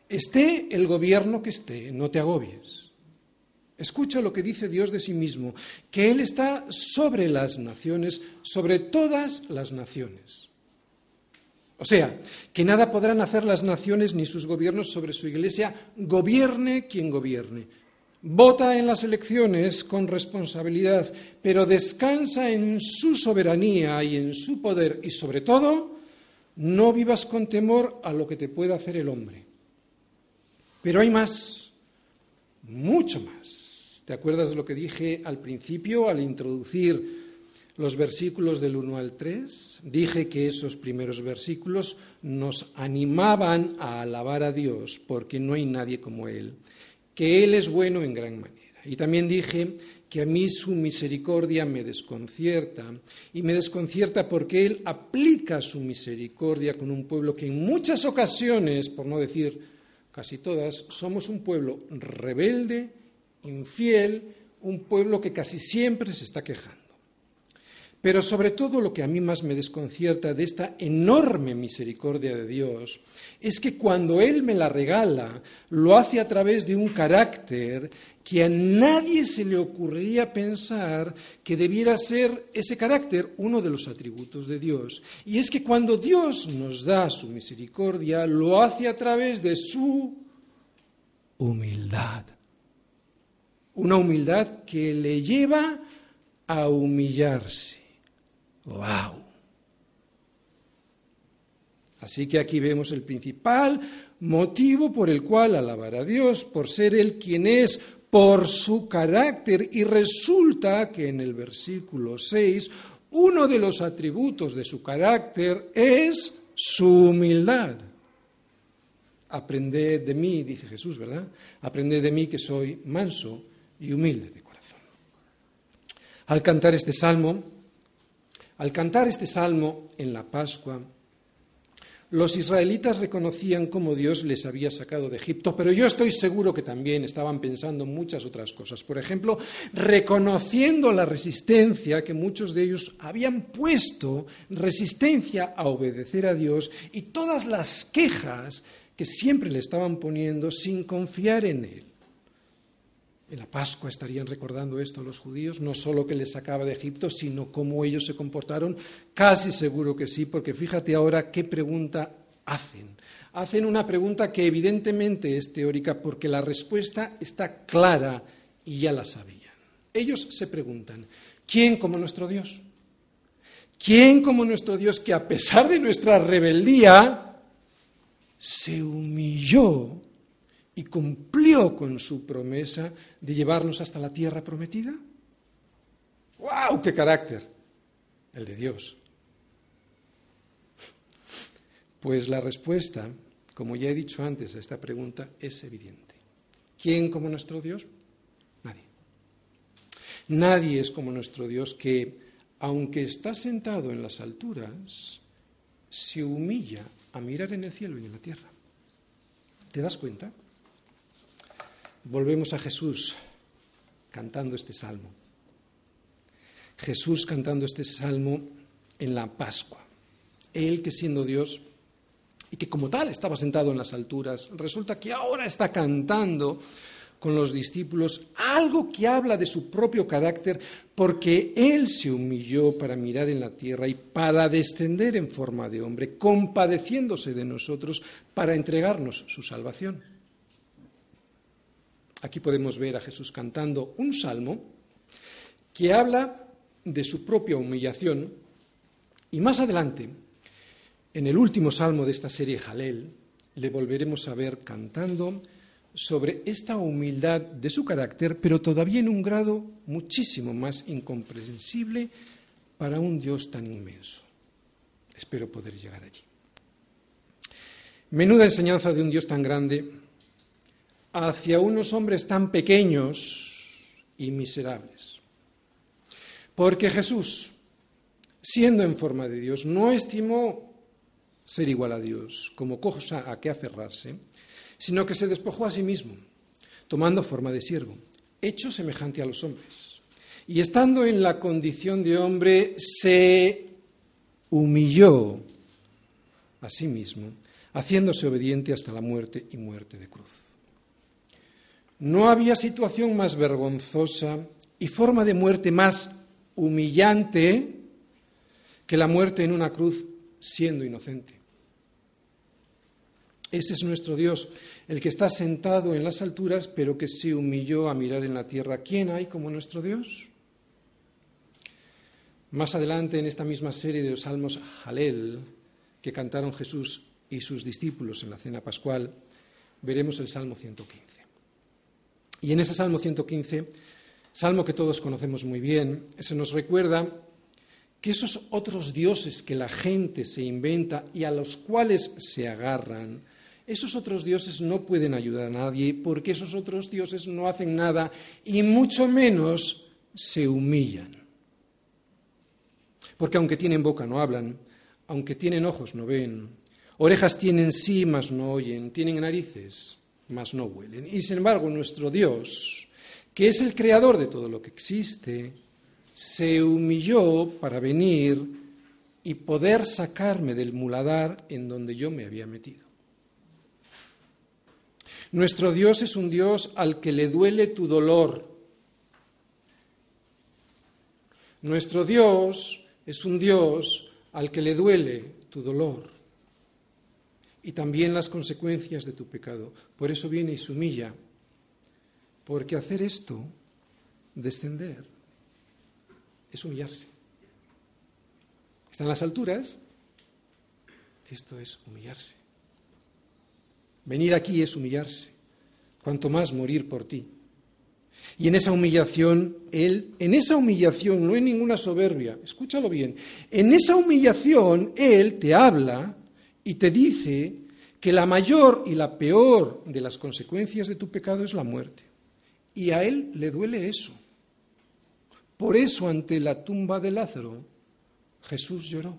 Esté el gobierno que esté, no te agobies. Escucha lo que dice Dios de sí mismo, que Él está sobre las naciones, sobre todas las naciones. O sea, que nada podrán hacer las naciones ni sus gobiernos sobre su iglesia, gobierne quien gobierne. Vota en las elecciones con responsabilidad, pero descansa en su soberanía y en su poder y sobre todo, no vivas con temor a lo que te pueda hacer el hombre. Pero hay más, mucho más. ¿Te acuerdas de lo que dije al principio, al introducir los versículos del 1 al 3? Dije que esos primeros versículos nos animaban a alabar a Dios porque no hay nadie como Él, que Él es bueno en gran manera. Y también dije que a mí su misericordia me desconcierta y me desconcierta porque Él aplica su misericordia con un pueblo que en muchas ocasiones, por no decir casi todas, somos un pueblo rebelde, infiel, un pueblo que casi siempre se está quejando. Pero sobre todo lo que a mí más me desconcierta de esta enorme misericordia de Dios es que cuando Él me la regala, lo hace a través de un carácter que a nadie se le ocurriría pensar que debiera ser ese carácter uno de los atributos de Dios. Y es que cuando Dios nos da su misericordia, lo hace a través de su humildad. Una humildad que le lleva a humillarse. ¡Wow! Así que aquí vemos el principal motivo por el cual alabar a Dios, por ser Él quien es, por su carácter. Y resulta que en el versículo 6, uno de los atributos de su carácter es su humildad. Aprended de mí, dice Jesús, ¿verdad? Aprended de mí que soy manso y humilde de corazón. Al cantar este salmo, al cantar este salmo en la Pascua, Los israelitas reconocían cómo Dios les había sacado de Egipto, pero yo estoy seguro que también estaban pensando en muchas otras cosas. Por ejemplo, reconociendo la resistencia que muchos de ellos habían puesto, resistencia a obedecer a Dios y todas las quejas que siempre le estaban poniendo sin confiar en Él. En la Pascua estarían recordando esto los judíos, no solo que les sacaba de Egipto, sino cómo ellos se comportaron. Casi seguro que sí, porque fíjate ahora qué pregunta hacen. Hacen una pregunta que evidentemente es teórica porque la respuesta está clara y ya la sabían. Ellos se preguntan, ¿quién como nuestro Dios? ¿Quién como nuestro Dios que a pesar de nuestra rebeldía se humilló y cumplió con su promesa de llevarnos hasta la tierra prometida? ¡Wow! ¡Qué carácter! El de Dios. Pues la respuesta, como ya he dicho antes a esta pregunta, es evidente. ¿Quién como nuestro Dios? Nadie. Nadie es como nuestro Dios que, aunque está sentado en las alturas, se humilla a mirar en el cielo y en la tierra. ¿Te das cuenta? Volvemos a Jesús cantando este salmo. Jesús cantando este salmo en la Pascua. Él que siendo Dios y que como tal estaba sentado en las alturas, resulta que ahora está cantando con los discípulos algo que habla de su propio carácter, porque Él se humilló para mirar en la tierra y para descender en forma de hombre, compadeciéndose de nosotros para entregarnos su salvación. Aquí podemos ver a Jesús cantando un salmo que habla de su propia humillación y más adelante, en el último salmo de esta serie Jalel, le volveremos a ver cantando sobre esta humildad de su carácter, pero todavía en un grado muchísimo más incomprensible para un Dios tan inmenso. Espero poder llegar allí. Menuda enseñanza de un Dios tan grande hacia unos hombres tan pequeños y miserables. Porque Jesús, siendo en forma de Dios, no estimó ser igual a Dios como cosa a que aferrarse, sino que se despojó a sí mismo, tomando forma de siervo, hecho semejante a los hombres. Y estando en la condición de hombre, se humilló a sí mismo, haciéndose obediente hasta la muerte y muerte de cruz. No había situación más vergonzosa y forma de muerte más humillante que la muerte en una cruz siendo inocente. Ese es nuestro Dios, el que está sentado en las alturas, pero que se humilló a mirar en la tierra. ¿Quién hay como nuestro Dios? Más adelante en esta misma serie de los salmos Jalel, que cantaron Jesús y sus discípulos en la cena pascual, veremos el Salmo 115. Y en ese Salmo 115, salmo que todos conocemos muy bien, se nos recuerda que esos otros dioses que la gente se inventa y a los cuales se agarran, esos otros dioses no pueden ayudar a nadie porque esos otros dioses no hacen nada y mucho menos se humillan. Porque aunque tienen boca no hablan, aunque tienen ojos no ven, orejas tienen sí, mas no oyen, tienen narices, mas no huelen. Y sin embargo, nuestro Dios, que es el creador de todo lo que existe, se humilló para venir y poder sacarme del muladar en donde yo me había metido. Nuestro Dios es un Dios al que le duele tu dolor. Nuestro Dios es un Dios al que le duele tu dolor y también las consecuencias de tu pecado. Por eso viene y se humilla, porque hacer esto, descender, es humillarse. Está en las alturas, esto es humillarse. Venir aquí es humillarse, cuanto más morir por ti. Y en esa humillación, Él, en esa humillación no hay ninguna soberbia, escúchalo bien, en esa humillación Él te habla y te dice que la mayor y la peor de las consecuencias de tu pecado es la muerte. Y a él le duele eso. Por eso ante la tumba de Lázaro Jesús lloró.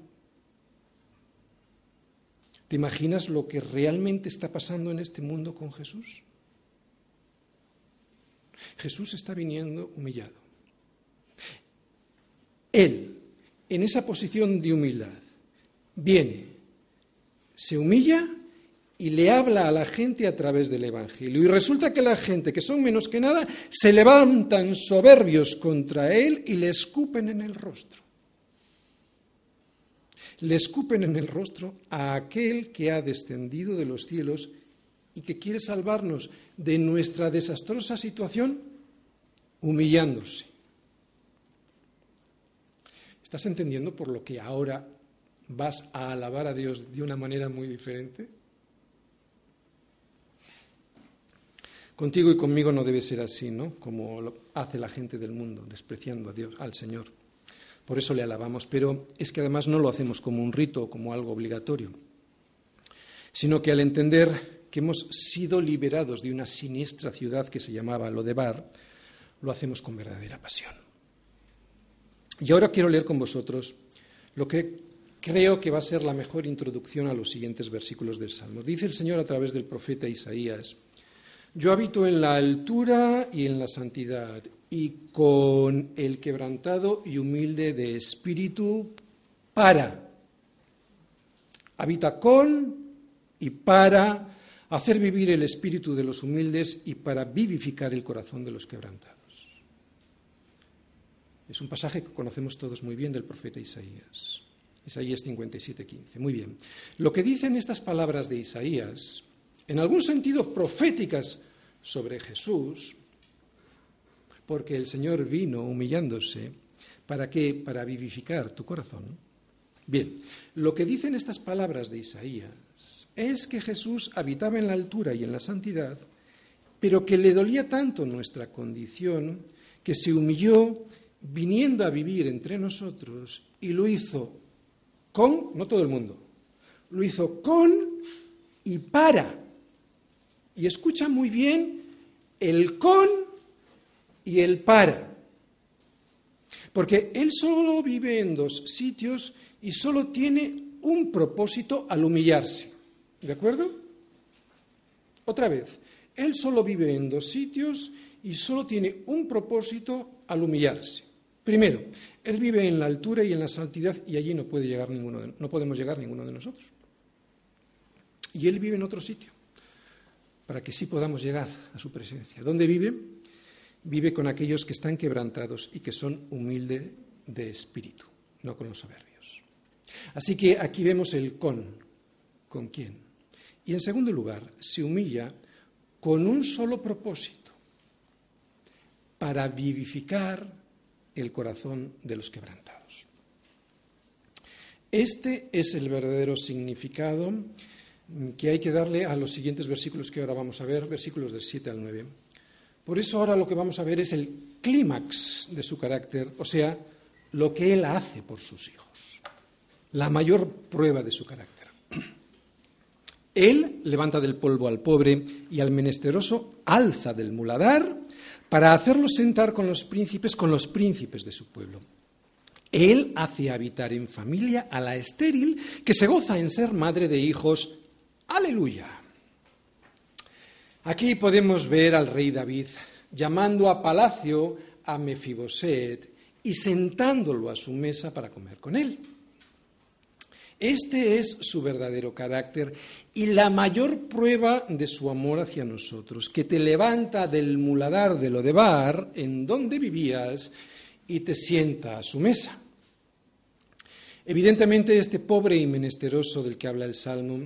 ¿Te imaginas lo que realmente está pasando en este mundo con Jesús? Jesús está viniendo humillado. Él, en esa posición de humildad, viene, se humilla y le habla a la gente a través del Evangelio. Y resulta que la gente, que son menos que nada, se levantan soberbios contra él y le escupen en el rostro le escupen en el rostro a aquel que ha descendido de los cielos y que quiere salvarnos de nuestra desastrosa situación humillándose. ¿Estás entendiendo por lo que ahora vas a alabar a Dios de una manera muy diferente? Contigo y conmigo no debe ser así, ¿no? Como hace la gente del mundo, despreciando a Dios, al Señor por eso le alabamos, pero es que además no lo hacemos como un rito o como algo obligatorio, sino que al entender que hemos sido liberados de una siniestra ciudad que se llamaba Lodebar, lo hacemos con verdadera pasión. Y ahora quiero leer con vosotros lo que creo que va a ser la mejor introducción a los siguientes versículos del Salmo. Dice el Señor a través del profeta Isaías, yo habito en la altura y en la santidad, y con el quebrantado y humilde de espíritu para. Habita con y para hacer vivir el espíritu de los humildes y para vivificar el corazón de los quebrantados. Es un pasaje que conocemos todos muy bien del profeta Isaías. Isaías 57, 15. Muy bien. Lo que dicen estas palabras de Isaías, en algún sentido proféticas sobre Jesús, porque el Señor vino humillándose. ¿Para qué? Para vivificar tu corazón. Bien, lo que dicen estas palabras de Isaías es que Jesús habitaba en la altura y en la santidad, pero que le dolía tanto nuestra condición que se humilló viniendo a vivir entre nosotros y lo hizo con, no todo el mundo, lo hizo con y para. Y escucha muy bien el con y el para. Porque Él solo vive en dos sitios y solo tiene un propósito al humillarse. ¿De acuerdo? Otra vez, Él solo vive en dos sitios y solo tiene un propósito al humillarse. Primero, Él vive en la altura y en la santidad y allí no, puede llegar ninguno no podemos llegar ninguno de nosotros. Y Él vive en otro sitio, para que sí podamos llegar a su presencia. ¿Dónde vive? vive con aquellos que están quebrantados y que son humildes de espíritu, no con los soberbios. Así que aquí vemos el con, con quién. Y en segundo lugar, se humilla con un solo propósito, para vivificar el corazón de los quebrantados. Este es el verdadero significado que hay que darle a los siguientes versículos que ahora vamos a ver, versículos del 7 al 9. Por eso ahora lo que vamos a ver es el clímax de su carácter, o sea, lo que él hace por sus hijos, la mayor prueba de su carácter. Él levanta del polvo al pobre y al menesteroso alza del muladar para hacerlo sentar con los príncipes, con los príncipes de su pueblo. Él hace habitar en familia a la estéril que se goza en ser madre de hijos. Aleluya. Aquí podemos ver al rey David llamando a palacio a Mefiboset y sentándolo a su mesa para comer con él. Este es su verdadero carácter y la mayor prueba de su amor hacia nosotros, que te levanta del muladar de Lodebar, en donde vivías, y te sienta a su mesa. Evidentemente, este pobre y menesteroso del que habla el Salmo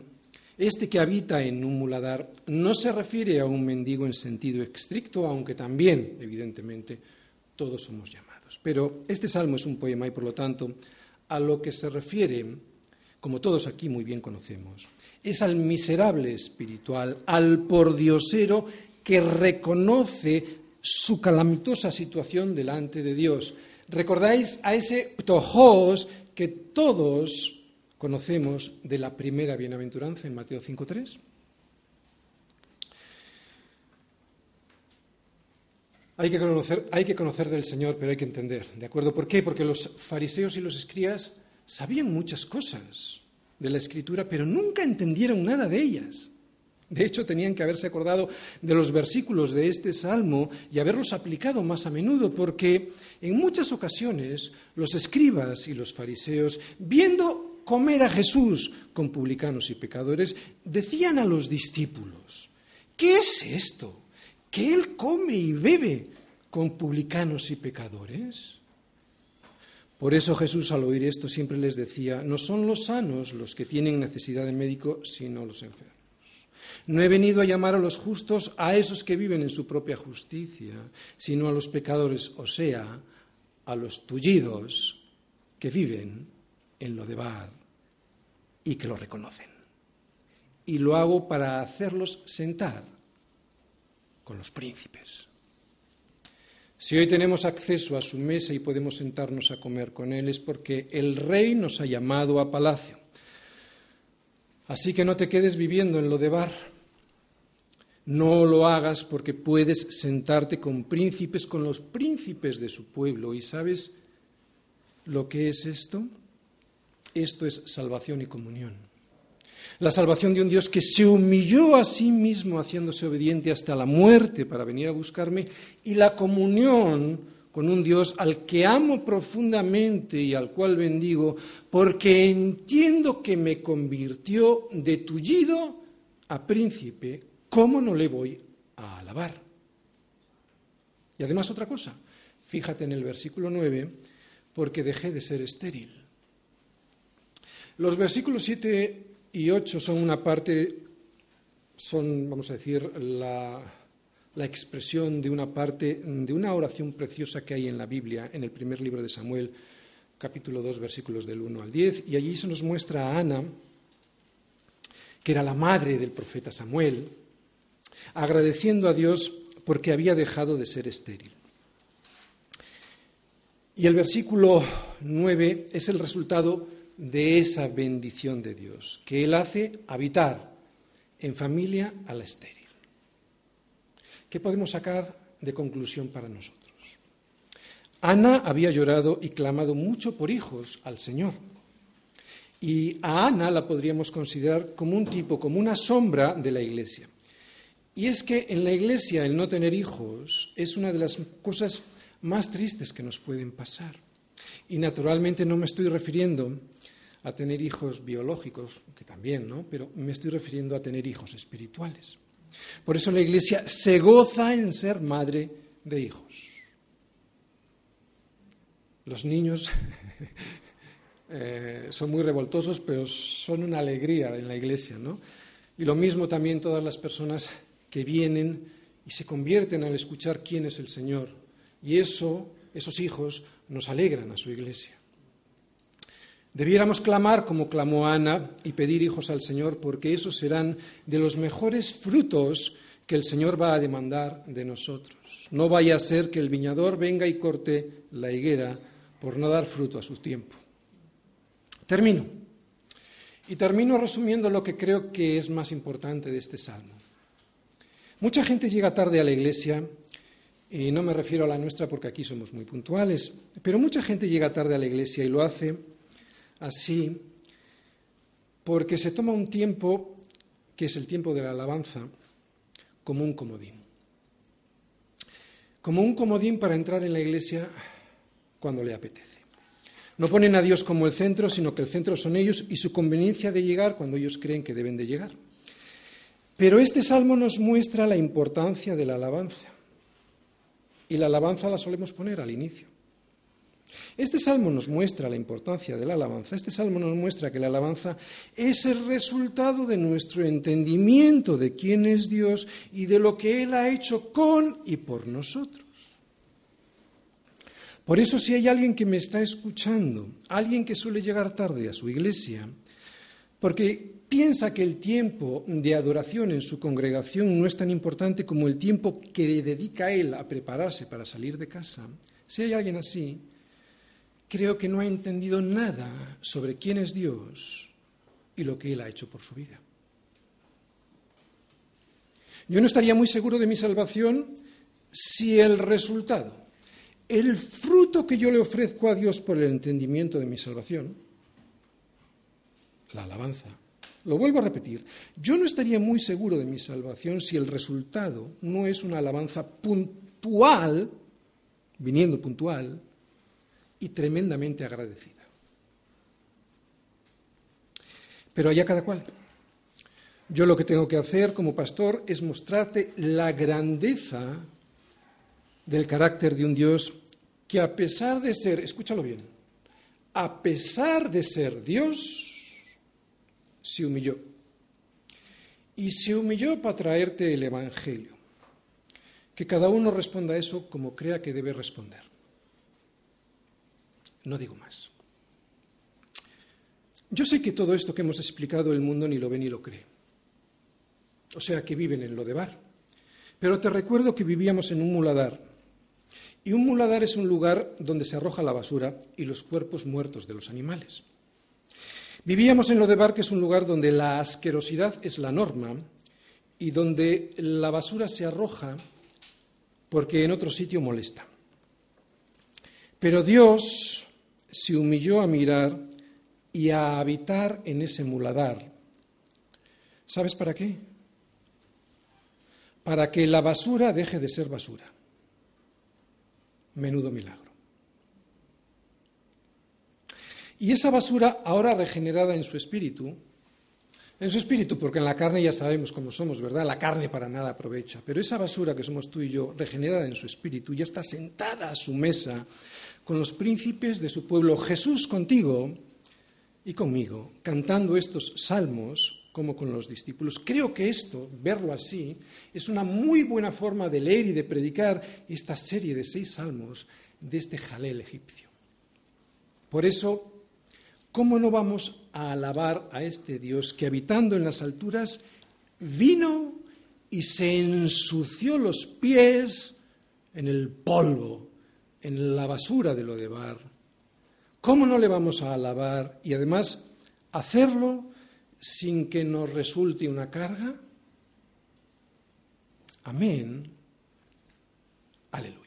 este que habita en un muladar no se refiere a un mendigo en sentido estricto, aunque también, evidentemente, todos somos llamados. Pero este salmo es un poema y, por lo tanto, a lo que se refiere, como todos aquí muy bien conocemos, es al miserable espiritual, al pordiosero que reconoce su calamitosa situación delante de Dios. ¿Recordáis a ese ptojos que todos conocemos de la primera bienaventuranza en Mateo 5.3? Hay hay que conocer del Señor, pero hay que entender, ¿de acuerdo? ¿Por qué? Porque los fariseos y los escribas sabían muchas cosas, de la escritura, pero nunca entendieron nada de ellas. De hecho, tenían que haberse acordado de los versículos de este salmo y haberlos aplicado más a menudo, porque en muchas ocasiones los escribas y los fariseos, viendo comer a Jesús con publicanos y pecadores, decían a los discípulos, ¿qué es esto? ¿Que Él come y bebe con publicanos y pecadores? Por eso Jesús al oír esto siempre les decía, no son los sanos los que tienen necesidad de médico, sino los enfermos. No he venido a llamar a los justos a esos que viven en su propia justicia, sino a los pecadores, o sea, a los tullidos que viven en lo de bar y que lo reconocen. Y lo hago para hacerlos sentar con los príncipes. Si hoy tenemos acceso a su mesa y podemos sentarnos a comer con él es porque el rey nos ha llamado a palacio. Así que no te quedes viviendo en lo de bar. No lo hagas porque puedes sentarte con príncipes, con los príncipes de su pueblo. ¿Y sabes lo que es esto? Esto es salvación y comunión. La salvación de un Dios que se humilló a sí mismo haciéndose obediente hasta la muerte para venir a buscarme y la comunión con un Dios al que amo profundamente y al cual bendigo porque entiendo que me convirtió de tullido a príncipe. ¿Cómo no le voy a alabar? Y además otra cosa, fíjate en el versículo 9, porque dejé de ser estéril. Los versículos 7 y ocho son una parte, son, vamos a decir, la, la expresión de una parte de una oración preciosa que hay en la Biblia, en el primer libro de Samuel, capítulo 2, versículos del 1 al 10, y allí se nos muestra a Ana, que era la madre del profeta Samuel, agradeciendo a Dios porque había dejado de ser estéril. Y el versículo 9 es el resultado de esa bendición de Dios, que Él hace habitar en familia a la estéril. ¿Qué podemos sacar de conclusión para nosotros? Ana había llorado y clamado mucho por hijos al Señor. Y a Ana la podríamos considerar como un tipo, como una sombra de la iglesia. Y es que en la iglesia el no tener hijos es una de las cosas más tristes que nos pueden pasar. Y naturalmente no me estoy refiriendo a tener hijos biológicos, que también, ¿no? Pero me estoy refiriendo a tener hijos espirituales. Por eso la Iglesia se goza en ser madre de hijos. Los niños eh, son muy revoltosos, pero son una alegría en la Iglesia, ¿no? Y lo mismo también todas las personas que vienen y se convierten al escuchar quién es el Señor. Y eso, esos hijos, nos alegran a su Iglesia. Debiéramos clamar como clamó Ana y pedir hijos al Señor, porque esos serán de los mejores frutos que el Señor va a demandar de nosotros. No vaya a ser que el viñador venga y corte la higuera por no dar fruto a su tiempo. Termino. Y termino resumiendo lo que creo que es más importante de este salmo. Mucha gente llega tarde a la iglesia, y no me refiero a la nuestra porque aquí somos muy puntuales, pero mucha gente llega tarde a la iglesia y lo hace así porque se toma un tiempo, que es el tiempo de la alabanza, como un comodín. Como un comodín para entrar en la iglesia cuando le apetece. No ponen a Dios como el centro, sino que el centro son ellos y su conveniencia de llegar cuando ellos creen que deben de llegar. Pero este salmo nos muestra la importancia de la alabanza. Y la alabanza la solemos poner al inicio. Este salmo nos muestra la importancia de la alabanza, este salmo nos muestra que la alabanza es el resultado de nuestro entendimiento de quién es Dios y de lo que Él ha hecho con y por nosotros. Por eso si hay alguien que me está escuchando, alguien que suele llegar tarde a su iglesia, porque piensa que el tiempo de adoración en su congregación no es tan importante como el tiempo que dedica él a prepararse para salir de casa, si hay alguien así, creo que no ha entendido nada sobre quién es Dios y lo que Él ha hecho por su vida. Yo no estaría muy seguro de mi salvación si el resultado, el fruto que yo le ofrezco a Dios por el entendimiento de mi salvación, la alabanza. Lo vuelvo a repetir, yo no estaría muy seguro de mi salvación si el resultado no es una alabanza puntual, viniendo puntual, y tremendamente agradecida. Pero allá cada cual. Yo lo que tengo que hacer como pastor es mostrarte la grandeza del carácter de un Dios que a pesar de ser, escúchalo bien, a pesar de ser Dios, se humilló. Y se humilló para traerte el Evangelio. Que cada uno responda a eso como crea que debe responder. No digo más. Yo sé que todo esto que hemos explicado el mundo ni lo ve ni lo cree. O sea, que viven en lo de bar. Pero te recuerdo que vivíamos en un muladar. Y un muladar es un lugar donde se arroja la basura y los cuerpos muertos de los animales. Vivíamos en Lodebar, que es un lugar donde la asquerosidad es la norma y donde la basura se arroja porque en otro sitio molesta. Pero Dios se humilló a mirar y a habitar en ese muladar. ¿Sabes para qué? Para que la basura deje de ser basura. Menudo milagro. Y esa basura, ahora regenerada en su espíritu, en su espíritu, porque en la carne ya sabemos cómo somos, ¿verdad? La carne para nada aprovecha. Pero esa basura que somos tú y yo, regenerada en su espíritu, ya está sentada a su mesa con los príncipes de su pueblo, Jesús contigo y conmigo, cantando estos salmos como con los discípulos. Creo que esto, verlo así, es una muy buena forma de leer y de predicar esta serie de seis salmos de este Jalel egipcio. Por eso ¿cómo no vamos a alabar a este Dios que habitando en las alturas vino y se ensució los pies en el polvo, en la basura de lo de bar? ¿Cómo no le vamos a alabar y además hacerlo sin que nos resulte una carga? Amén. Aleluya.